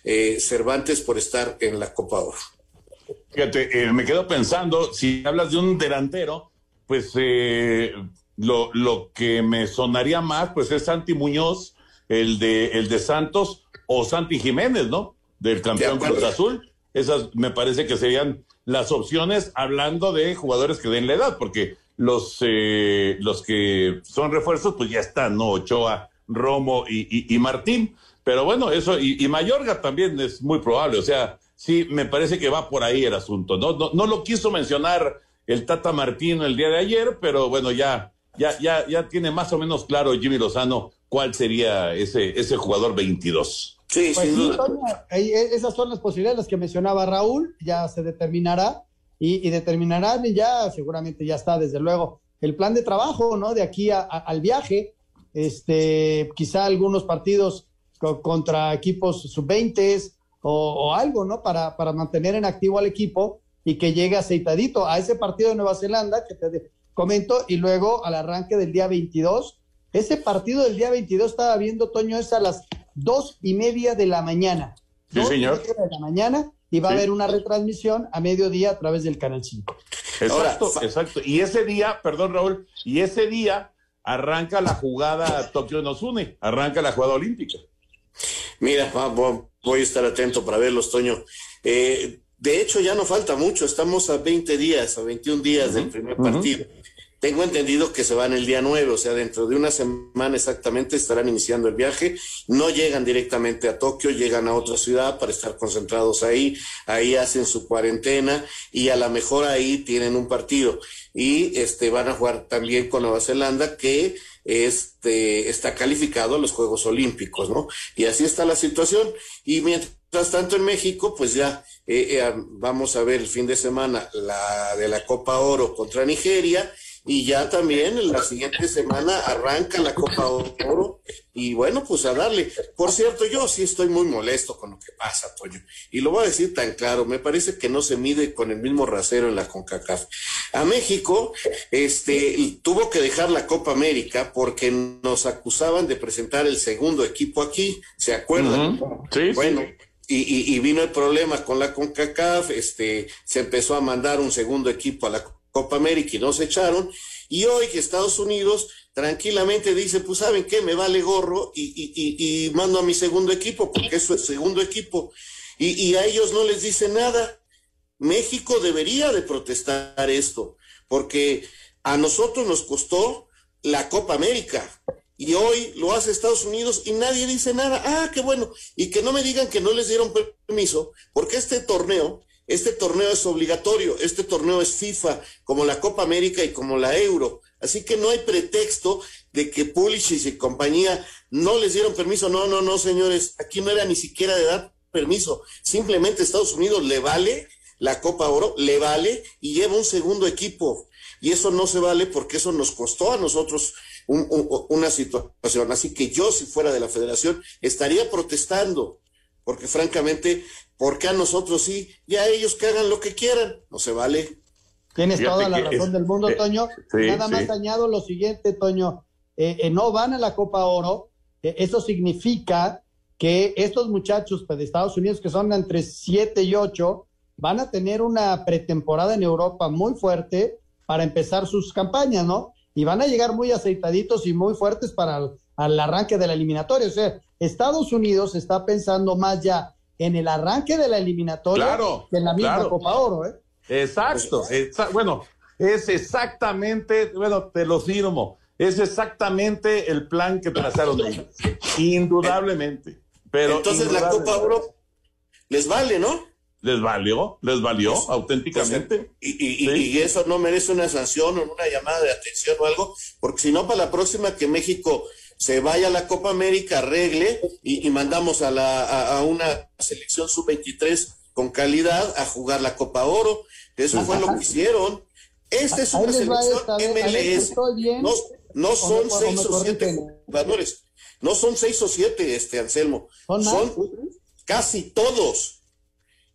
Speaker 8: eh, Cervantes por estar en la Copa Oro.
Speaker 5: Fíjate, eh, me quedo pensando, si hablas de un delantero, pues eh, lo, lo, que me sonaría más, pues es Santi Muñoz, el de, el de Santos, o Santi Jiménez, ¿no? Del campeón Cruz Azul. Esas me parece que serían las opciones, hablando de jugadores que den la edad, porque los, eh, los que son refuerzos, pues ya están, ¿no? Ochoa, Romo y, y, y Martín. Pero bueno, eso, y, y Mayorga también es muy probable, o sea, sí, me parece que va por ahí el asunto. No, no, no lo quiso mencionar el Tata Martino el día de ayer, pero bueno, ya, ya, ya, ya tiene más o menos claro Jimmy Lozano cuál sería ese, ese jugador 22.
Speaker 9: Sí, pues sin duda. Sí, esas son las posibilidades las que mencionaba Raúl, ya se determinará y, y determinarán y ya seguramente ya está, desde luego, el plan de trabajo, ¿no? De aquí a, a, al viaje, este, quizá algunos partidos co contra equipos sub-20, o, o, algo, ¿no? Para, para mantener en activo al equipo y que llegue aceitadito a ese partido de Nueva Zelanda, que te, comento, y luego al arranque del día 22. Ese partido del día 22 estaba viendo, Toño, es a las dos y media de la mañana.
Speaker 5: Sí,
Speaker 9: Dos y
Speaker 5: señor.
Speaker 9: media de la mañana y va a haber una retransmisión a mediodía a través del Canal 5.
Speaker 5: Exacto, exacto. Y ese día, perdón Raúl, y ese día arranca la jugada Tokio nos une, arranca la jugada olímpica.
Speaker 8: Mira, voy a estar atento para verlos, Toño. Eh, de hecho, ya no falta mucho, estamos a 20 días, a 21 días del primer partido. Tengo entendido que se van el día 9, o sea, dentro de una semana exactamente estarán iniciando el viaje. No llegan directamente a Tokio, llegan a otra ciudad para estar concentrados ahí. Ahí hacen su cuarentena y a lo mejor ahí tienen un partido. Y este van a jugar también con Nueva Zelanda, que este está calificado a los Juegos Olímpicos, ¿no? Y así está la situación. Y mientras tanto en México, pues ya eh, eh, vamos a ver el fin de semana la de la Copa Oro contra Nigeria y ya también en la siguiente semana arranca la Copa Oro y bueno, pues a darle. Por cierto, yo sí estoy muy molesto con lo que pasa, Toño, y lo voy a decir tan claro, me parece que no se mide con el mismo rasero en la CONCACAF. A México, este, tuvo que dejar la Copa América porque nos acusaban de presentar el segundo equipo aquí, ¿se acuerdan?
Speaker 5: Ujú. Sí,
Speaker 8: bueno, y- y vino el problema con la CONCACAF, este, se empezó a mandar un segundo equipo a la Copa América y no se echaron. Y hoy que Estados Unidos tranquilamente dice, pues saben qué, me vale gorro y, y- y- y mando a mi segundo equipo, porque es su segundo equipo. Y a ellos no les dice nada. México debería de protestar esto, porque a nosotros nos costó la Copa América y hoy lo hace Estados Unidos y nadie dice nada. Ah, qué bueno. Y que no me digan que no les dieron permiso, porque este torneo, este torneo es obligatorio, este torneo es FIFA, como la Copa América y como la Euro. Así que no hay pretexto de que Pulisic y compañía no les dieron permiso. No, no, no, señores, aquí no era ni siquiera de dar permiso. Simplemente Estados Unidos le vale la Copa Oro, le vale y lleva un segundo equipo. Y eso no se vale porque eso nos costó a nosotros un- un- una situación. Así que yo, si fuera de la federación, estaría protestando. Porque francamente, ¿por qué a nosotros sí? Ya ellos que hagan lo que quieran. No se vale.
Speaker 9: Tienes
Speaker 8: Fíjate
Speaker 9: toda la razón
Speaker 8: es-
Speaker 9: del mundo,
Speaker 8: eh,
Speaker 9: Toño.
Speaker 8: sí,
Speaker 9: Nada
Speaker 8: sí.
Speaker 9: más añado lo siguiente, Toño. Eh, eh, no van a la Copa Oro. Eh, eso significa que estos muchachos pues, de Estados Unidos, que son entre 7 y 8, van a tener una pretemporada en Europa muy fuerte para empezar sus campañas, ¿no? Y van a llegar muy aceitaditos y muy fuertes para el al arranque de la eliminatoria. O sea, Estados Unidos está pensando más ya en el arranque de la eliminatoria
Speaker 5: Claro,
Speaker 9: que en la misma
Speaker 5: claro.
Speaker 9: Copa Oro, ¿eh?
Speaker 5: Exacto, exa- bueno, es exactamente, bueno, te lo firmo, es exactamente el plan que trazaron ellos, indudablemente. Pero
Speaker 8: Entonces la. Copa Oro les vale, ¿no?
Speaker 5: les valió, les valió auténticamente.
Speaker 8: Y, y- y- y eso no merece una sanción o una llamada de atención o algo, porque si no, para la próxima que México se vaya a la Copa América, arregle y, y mandamos a, la, a, a una selección sub-23 con calidad a jugar la Copa Oro. Eso fue lo que hicieron. Esta es una selección
Speaker 9: esta, si
Speaker 8: MLS. No, no son
Speaker 9: o
Speaker 8: seis o siete jugadores. No son seis o siete, este Anselmo.
Speaker 9: ¿Son
Speaker 8: casi todos.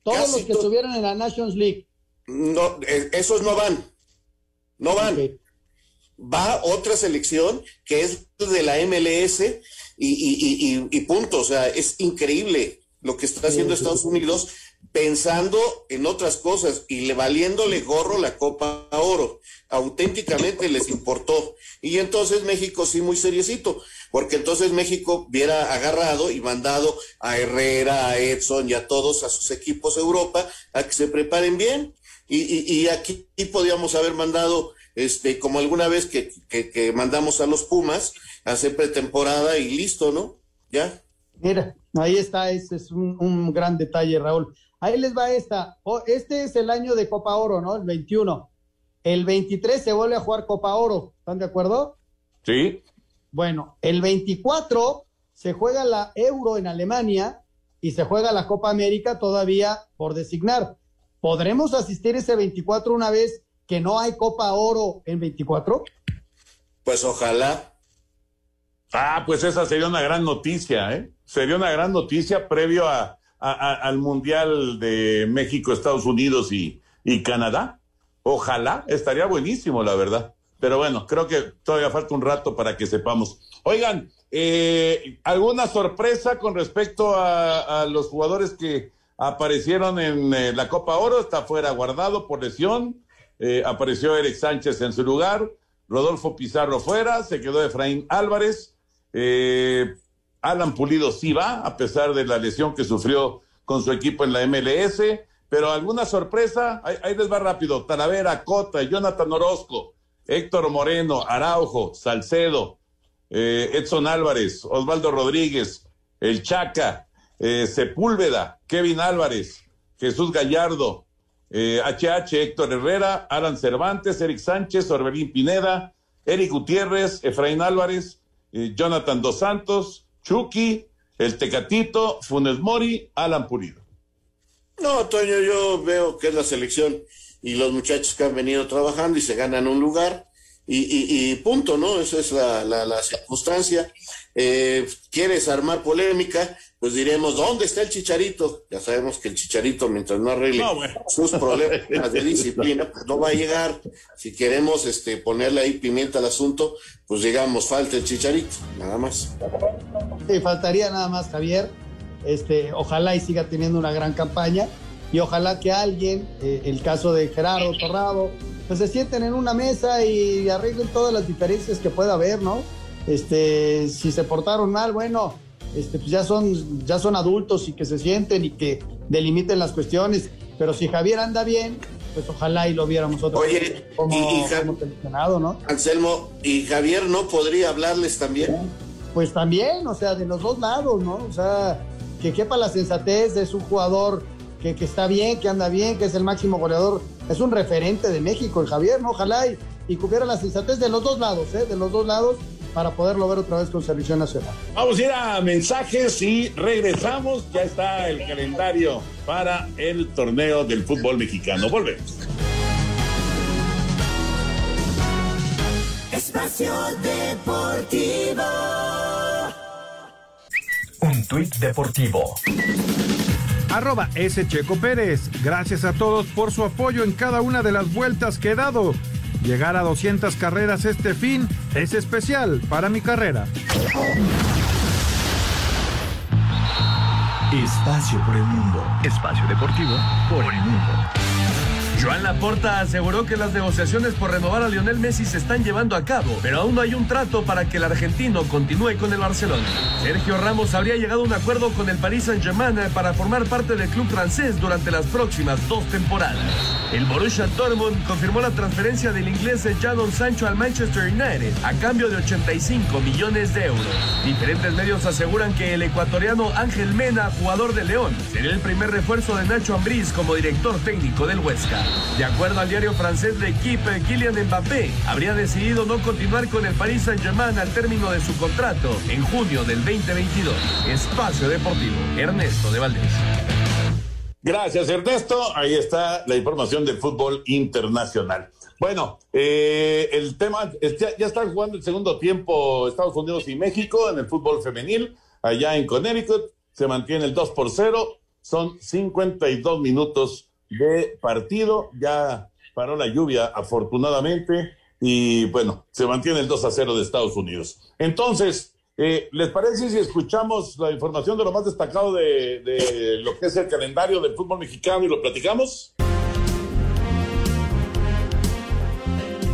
Speaker 9: Todos
Speaker 8: Casi
Speaker 9: los que
Speaker 8: to-
Speaker 9: estuvieron en la Nations League.
Speaker 8: No, eh, esos no van. No van. Va otra selección que es de la MLS y, y- y- y- y punto. O sea, es increíble lo que está haciendo Estados Unidos pensando en otras cosas y le valiéndole gorro la Copa Oro. Auténticamente les importó. Y entonces México sí muy seriecito, porque entonces México hubiera agarrado y mandado a Herrera, a Edson y a todos a sus equipos de Europa a que se preparen bien. Y, y- y aquí podíamos haber mandado, este, como alguna vez que, que- que mandamos a los Pumas a hacer pretemporada y listo, ¿no? Ya.
Speaker 9: Mira, ahí está, ese es un, un gran detalle, Raúl. Ahí les va esta. Oh, este es el año de Copa Oro, ¿no? El 21. El 23 se vuelve a jugar Copa Oro. ¿Están de acuerdo?
Speaker 5: Sí.
Speaker 9: Bueno, el 24 se juega la Euro en Alemania y se juega la Copa América todavía por designar. ¿Podremos asistir ese 24 una vez que no hay Copa Oro en 24?
Speaker 8: Pues ojalá.
Speaker 5: Ah, pues esa sería una gran noticia, ¿eh? Sería una gran noticia previo a, a- a- al Mundial de México, Estados Unidos y, y Canadá. Ojalá, estaría buenísimo, la verdad. pero bueno, creo que todavía falta un rato para que sepamos. Oigan, eh, ¿alguna sorpresa con respecto a, los jugadores que aparecieron en eh, la Copa Oro? Está fuera guardado por lesión. Eh, apareció Eric Sánchez en su lugar. Rodolfo Pizarro fuera. Se quedó Efraín Álvarez. Alan Pulido sí va, a pesar de la lesión que sufrió con su equipo en la MLS. Pero alguna sorpresa, ahí, les va rápido. Talavera, Cota, Jonathan Orozco, Héctor Moreno, Araujo, Salcedo, eh, Edson Álvarez, Osvaldo Rodríguez, El Chaca, eh, Sepúlveda, Kevin Álvarez, Jesús Gallardo, HH, eh, Héctor Herrera, Alan Cervantes, Eric Sánchez, Orbelín Pineda, Eric Gutiérrez, Efraín Álvarez, Jonathan Dos Santos, Chucky, El Tecatito, Funes Mori, Alan Pulido.
Speaker 8: No, Toño, yo veo que es la selección y los muchachos que han venido trabajando y se ganan un lugar y, punto, ¿no? Esa es la, la, circunstancia. Eh, ¿Quieres armar polémica? Pues diremos, ¿dónde está el chicharito? Ya sabemos que el chicharito, mientras no arregle sus problemas de disciplina, pues no va a llegar. Si queremos este, ponerle ahí pimienta al asunto, pues digamos, falta el chicharito, nada más.
Speaker 9: Sí, faltaría nada más, Javier. Este, ojalá y siga teniendo una gran campaña y ojalá que alguien, eh, el caso de Gerardo Torrado, pues se sienten en una mesa y arreglen todas las diferencias que pueda haber, ¿no? Este, si se portaron mal, bueno, este, pues ya son, ya son adultos y que se sienten y que delimiten las cuestiones. Pero si Javier anda bien, pues ojalá y lo viéramos otro
Speaker 8: Oye, como, y, ¿no? Anselmo, ¿y Javier no podría hablarles también?
Speaker 9: Pues también, o sea, de los dos lados, ¿no? O sea, que quepa la sensatez, es un jugador que, que está bien, que anda bien, que es el máximo goleador es un referente de México, el Javier, ¿no? Ojalá y, y cubriera la sensatez de los dos lados, ¿eh? De los dos lados para poderlo ver otra vez con Selección Nacional.
Speaker 5: Vamos a ir a mensajes y regresamos. Ya está el calendario para el torneo del fútbol mexicano. Volvemos.
Speaker 17: Espacio Deportivo.
Speaker 7: Un tuit deportivo
Speaker 1: arroba S. Checo Pérez. Gracias a todos por su apoyo en cada una de las vueltas que he dado. Llegar a 200 carreras este fin es especial para mi carrera.
Speaker 7: Espacio por el mundo. Espacio deportivo por el mundo.
Speaker 18: Joan Laporta aseguró que las negociaciones por renovar a Lionel Messi se están llevando a cabo, pero aún no hay un trato para que el argentino continúe con el Barcelona. Sergio Ramos habría llegado a un acuerdo con el Paris Saint-Germain para formar parte del club francés durante las próximas dos temporadas. El Borussia Dortmund confirmó la transferencia del inglés Jadon Sancho al Manchester United a cambio de 85 millones de euros. Diferentes medios aseguran que el ecuatoriano Ángel Mena, jugador de León, sería el primer refuerzo de Nacho Ambriz como director técnico del Huesca. De acuerdo al diario francés L'Equipe, Kylian Mbappé habría decidido no continuar con el Paris Saint-Germain al término de su contrato en junio del 2022. Espacio Deportivo, Ernesto de Valdés.
Speaker 5: Gracias, Ernesto. Ahí está la información del fútbol internacional. Bueno, eh, el tema, ya, ya están jugando el segundo tiempo Estados Unidos y México en el fútbol femenil, allá en Connecticut, se mantiene el 2 por 0, son 52 minutos de partido. Ya paró la lluvia, afortunadamente, y bueno, se mantiene el 2 a 0 de Estados Unidos. Entonces, eh, ¿les parece si escuchamos la información de lo más destacado de, de lo que es el calendario del fútbol mexicano y lo platicamos?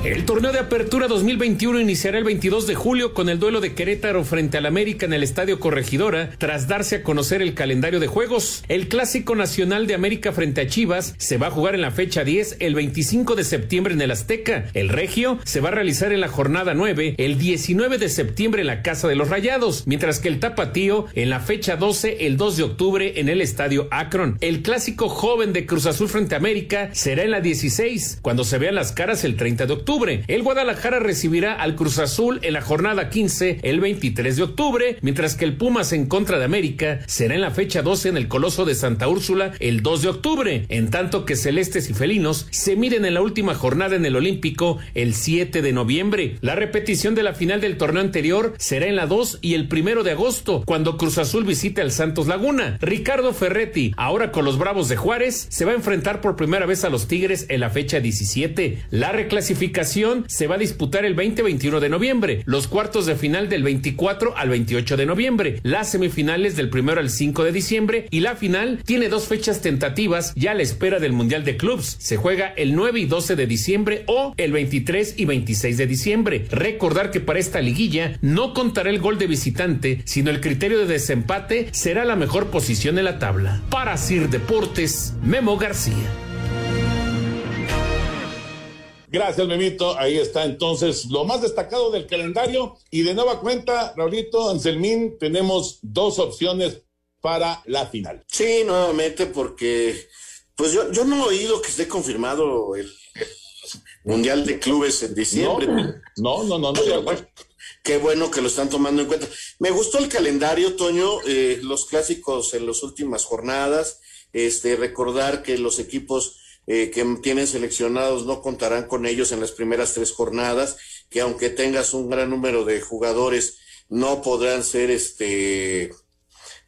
Speaker 14: El torneo de apertura 2021 iniciará el 22 de julio con el duelo de Querétaro frente al América en el Estadio Corregidora, tras darse a conocer el calendario de juegos. El Clásico Nacional de América frente a Chivas se va a jugar en la fecha 10 el 25 de septiembre en el Azteca. El Regio se va a realizar en la jornada 9 el 19 de septiembre en la Casa de los Rayados, mientras que el Tapatío en la fecha 12 el 2 de octubre en el Estadio Akron. El Clásico Joven de Cruz Azul frente a América será en la 16, cuando se vean las caras el 30 de octubre. El Guadalajara recibirá al Cruz Azul en la jornada 15 el 23 de octubre, mientras que el Pumas en contra de América será en la fecha 12 en el Coloso de Santa Úrsula el 2 de octubre, en tanto que Celestes y Felinos se miren en la última jornada en el Olímpico el 7 de noviembre. La repetición de la final del torneo anterior será en la 2 y el 1 de agosto, cuando Cruz Azul visite al Santos Laguna. Ricardo Ferretti, ahora con los Bravos de Juárez, se va a enfrentar por primera vez a los Tigres en la fecha 17. La reclasificación se va a disputar el 20-21 de noviembre, los cuartos de final del 24 al 28 de noviembre, las semifinales del 1 al 5 de diciembre y la final tiene dos fechas tentativas ya a la espera del Mundial de Clubs. Se juega el 9 y 12 de diciembre o el 23 y 26 de diciembre. Recordar que para esta liguilla no contará el gol de visitante, sino el criterio de desempate será la mejor posición en la tabla. Para Sir Deportes, Memo García.
Speaker 5: Gracias, Memito. Ahí está entonces lo más destacado del calendario. Y de nueva cuenta, Raulito, Anselmín, tenemos dos opciones para la final.
Speaker 8: Sí, nuevamente, porque pues yo, yo no he oído que esté confirmado el, Mundial de Clubes en diciembre.
Speaker 5: No, no, no, no.
Speaker 8: qué bueno que lo están tomando en cuenta. Me gustó el calendario, Toño, eh, los clásicos en las últimas jornadas, este, recordar que los equipos eh, que tienen seleccionados no contarán con ellos en las primeras tres jornadas, que aunque tengas un gran número de jugadores, no podrán ser este,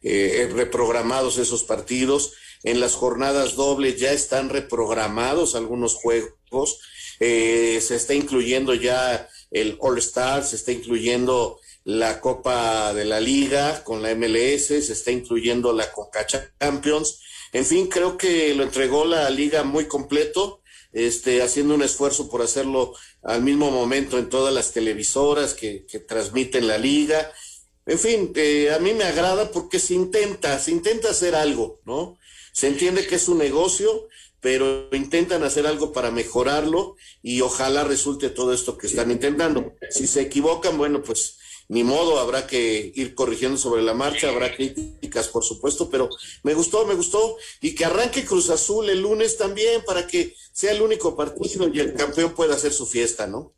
Speaker 8: eh, reprogramados esos partidos. En las jornadas dobles ya están reprogramados algunos juegos. Eh, se está incluyendo ya el All Star, se está incluyendo la Copa de la Liga con la MLS, se está incluyendo la Coca Champions en fin, creo que lo entregó la liga muy completo, este, haciendo un esfuerzo por hacerlo al mismo momento en todas las televisoras que, transmiten la liga. En fin, eh, a mí me agrada porque se intenta, se intenta hacer algo, ¿no? Se entiende que es un negocio, pero intentan hacer algo para mejorarlo y ojalá resulte todo esto que están intentando. Si se equivocan, bueno, pues ni modo, habrá que ir corrigiendo sobre la marcha, habrá críticas, por supuesto, pero me gustó, me gustó, y que arranque Cruz Azul el lunes también para que sea el único partido y el campeón pueda hacer su fiesta, ¿no?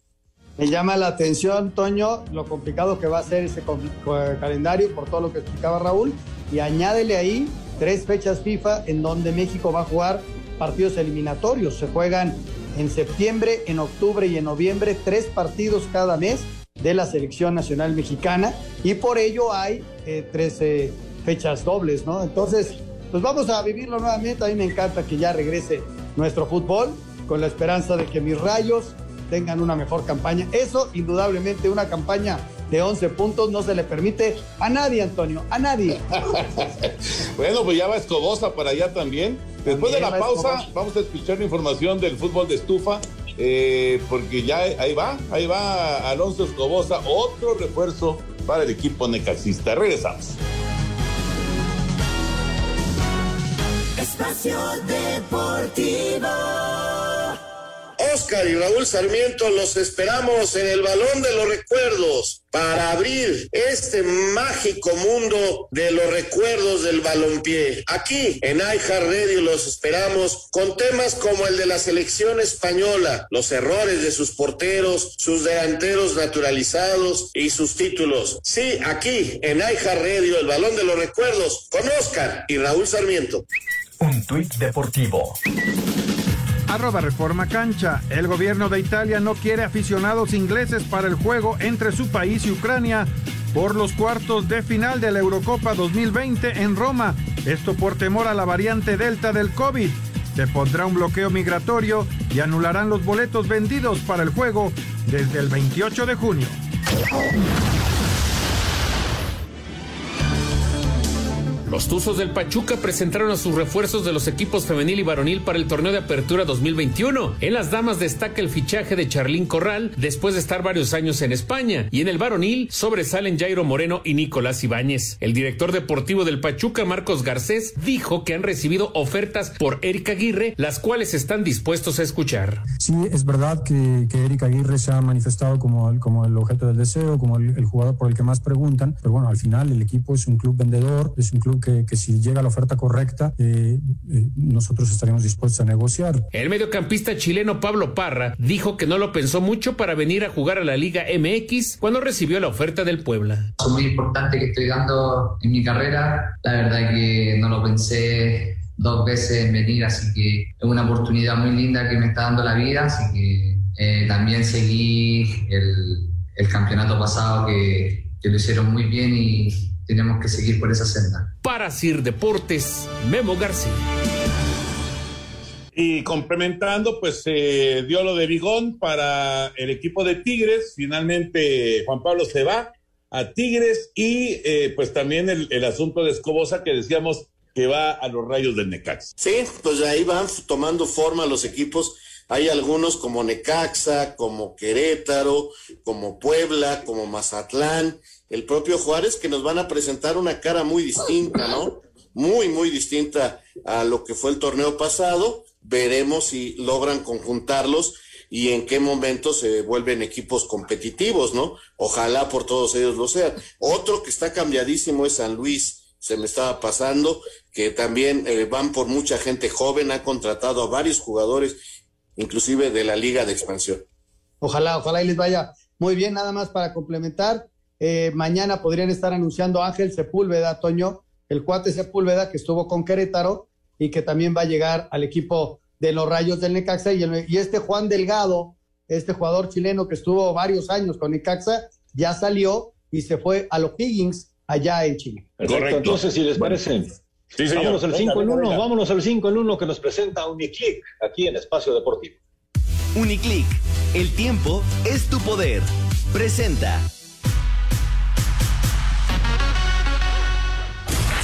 Speaker 9: Me llama la atención, Toño, lo complicado que va a ser ese calendario por todo lo que explicaba Raúl, y añádele ahí tres fechas FIFA en donde México va a jugar partidos eliminatorios. Se juegan en septiembre, en octubre y en noviembre, tres partidos cada mes de la selección nacional mexicana y por ello hay 13 eh, fechas dobles, ¿no? Entonces, pues vamos a vivirlo nuevamente. A mí me encanta que ya regrese nuestro fútbol con la esperanza de que mis rayos tengan una mejor campaña. Eso, indudablemente, una campaña de 11 puntos no se le permite a nadie, Antonio, a nadie. [laughs]
Speaker 5: bueno, pues ya va Escobosa para allá también. Después de la pausa, vamos a escuchar la información del fútbol de estufa eh, porque ya ahí va, ahí va Alonso Escobosa, otro refuerzo para el equipo necaxista. Regresamos.
Speaker 15: Espacio Deportivo.
Speaker 8: Oscar y Raúl Sarmiento los esperamos en el Balón de los Recuerdos para abrir este mágico mundo de los recuerdos del balompié. Aquí en iHeart Radio los esperamos con temas como el de la selección española, los errores de sus porteros, sus delanteros naturalizados y sus títulos. Sí, aquí en iHeart Radio el Balón de los Recuerdos con Oscar y Raúl Sarmiento.
Speaker 4: Un tuit deportivo
Speaker 1: Arroba Reforma Cancha. El gobierno de Italia no quiere aficionados ingleses para el juego entre su país y Ucrania por los cuartos de final de la Eurocopa 2020 en Roma. Esto por temor a la variante Delta del COVID. Se pondrá un bloqueo migratorio y anularán los boletos vendidos para el juego desde el 28 de junio.
Speaker 14: Los Tuzos del Pachuca presentaron a sus refuerzos de los equipos femenil y varonil para el torneo de apertura 2021. En las damas destaca el fichaje de Charlín Corral después de estar varios años en España y en el varonil sobresalen Jairo Moreno y Nicolás Ibáñez. El director deportivo del Pachuca, Marcos Garcés, dijo que han recibido ofertas por Erika Aguirre, las cuales están dispuestos a escuchar.
Speaker 19: Sí, es verdad que, que Erika Aguirre se ha manifestado como el, como el objeto del deseo, como el, el jugador por el que más preguntan, pero bueno, al final el equipo es un club vendedor, es un club que, si llega la oferta correcta, eh, eh, nosotros estaríamos dispuestos a negociar.
Speaker 14: El mediocampista chileno Pablo Parra dijo que no lo pensó mucho para venir a jugar a la Liga MX cuando recibió la oferta del Puebla.
Speaker 20: Es muy importante que estoy dando en mi carrera. La verdad que no lo pensé dos veces en venir, así que es una oportunidad muy linda que me está dando la vida, así que eh, también seguí el, el campeonato pasado que, que lo hicieron muy bien y tenemos que seguir por esa senda.
Speaker 14: Para Sir Deportes, Memo García.
Speaker 5: Y complementando, pues se dio lo de Bigón para el equipo de Tigres. Finalmente Juan Pablo se va a Tigres y eh, pues también el, el, asunto de Escobosa que decíamos que va a los rayos del Necaxa.
Speaker 8: Sí, pues ahí van tomando forma los equipos. Hay algunos como Necaxa, como Querétaro, como Puebla, como Mazatlán, el propio Juárez, que nos van a presentar una cara muy distinta, ¿no? Muy, muy distinta a lo que fue el torneo pasado. Veremos si logran conjuntarlos y en qué momento se vuelven equipos competitivos, ¿no? Ojalá por todos ellos lo sean. Otro que está cambiadísimo es San Luis, se me estaba pasando, que también eh, van por mucha gente joven, ha contratado a varios jugadores, inclusive de la Liga de Expansión.
Speaker 9: Ojalá, ojalá y les vaya muy bien, nada más para complementar. Eh, mañana podrían estar anunciando Ángel Sepúlveda, Toño, el cuate Sepúlveda que estuvo con Querétaro y que también va a llegar al equipo de los Rayos del Necaxa y, el, y, este Juan Delgado, este jugador chileno que estuvo varios años con Necaxa, ya salió y se fue a los Higgins allá en Chile.
Speaker 12: Correcto, entonces si les parece, sí, vámonos al 5 en 1, vámonos al 5 en 1 que nos presenta Uniclick aquí en Espacio Deportivo.
Speaker 21: Uniclick, el tiempo es tu poder. Presenta.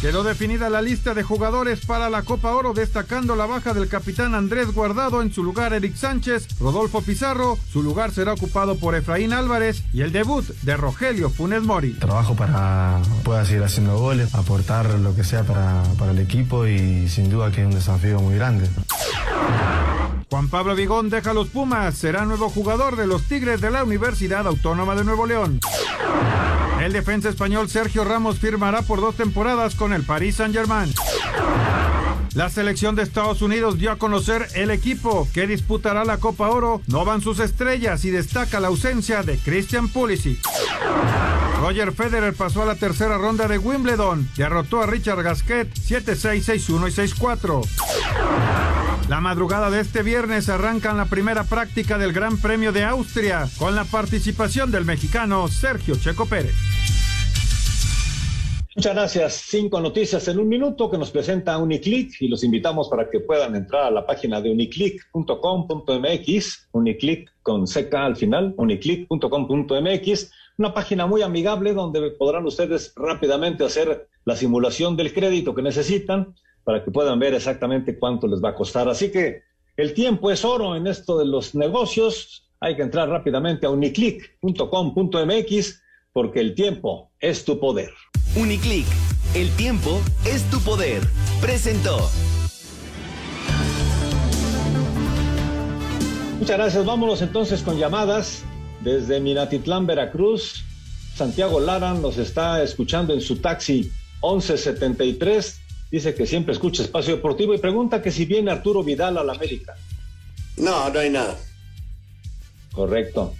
Speaker 1: Quedó definida la lista de jugadores para la Copa Oro, destacando la baja del capitán Andrés Guardado, en su lugar Eric Sánchez, Rodolfo Pizarro, su lugar será ocupado por Efraín Álvarez y el debut de Rogelio Funes Mori.
Speaker 16: Trabajo para pueda seguir haciendo goles, aportar lo que sea para, para el equipo y sin duda que es un desafío muy grande.
Speaker 1: Juan Pablo Vigón deja los Pumas, será nuevo jugador de los Tigres de la Universidad Autónoma de Nuevo León. El defensa español Sergio Ramos firmará por dos temporadas con el Paris Saint-Germain. La selección de Estados Unidos dio a conocer el equipo que disputará la Copa Oro. No van sus estrellas y destaca la ausencia de Christian Pulisic. Roger Federer pasó a la tercera ronda de Wimbledon. Derrotó a Richard Gasquet 7-6, 6-1 y 6-4. La madrugada de este viernes arrancan la primera práctica del Gran Premio de Austria con la participación del mexicano Sergio Checo Pérez.
Speaker 12: Muchas gracias. Cinco noticias en un minuto que nos presenta Uniclick y los invitamos para que puedan entrar a la página de uniclick.com.mx, Uniclick con CK al final, uniclick.com.mx, una página muy amigable donde podrán ustedes rápidamente hacer la simulación del crédito que necesitan para que puedan ver exactamente cuánto les va a costar. Así que el tiempo es oro en esto de los negocios. Hay que entrar rápidamente a uniclick.com.mx porque el tiempo es tu poder.
Speaker 21: Uniclick, el tiempo es tu poder. Presentó.
Speaker 12: Muchas gracias. Vámonos entonces con llamadas desde Minatitlán, Veracruz. Santiago Lara nos está escuchando en su taxi 1173. Dice que siempre escucha Espacio Deportivo y pregunta que si viene Arturo Vidal a la América.
Speaker 8: No, no hay nada.
Speaker 12: Correcto.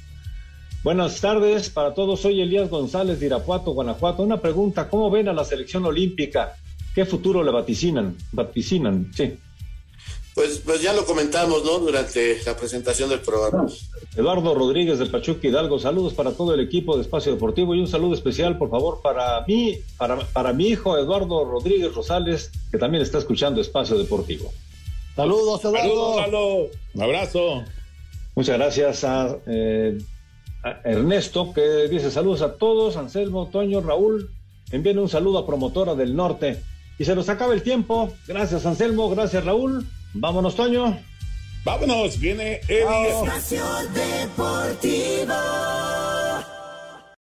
Speaker 12: Buenas tardes para todos. Soy Elías González de Irapuato, Guanajuato. Una pregunta, ¿cómo ven a la selección olímpica? ¿Qué futuro le vaticinan? Vaticinan, sí.
Speaker 8: Pues, pues ya lo comentamos, ¿no? Durante la presentación del programa.
Speaker 12: Eduardo Rodríguez del Pachuca Hidalgo, saludos para todo el equipo de Espacio Deportivo y un saludo especial, por favor, para mí, para, para mi hijo Eduardo Rodríguez Rosales, que también está escuchando Espacio Deportivo.
Speaker 9: Saludos, Eduardo.
Speaker 5: Saludos, Un abrazo.
Speaker 12: Muchas gracias a, eh, a, Ernesto, que dice saludos a todos, Anselmo, Toño, Raúl, envíen un saludo a Promotora del Norte. Y se nos acaba el tiempo. Gracias, Anselmo, gracias, Raúl. Vámonos, Toño.
Speaker 5: Vámonos, viene.
Speaker 15: Espacio Deportivo.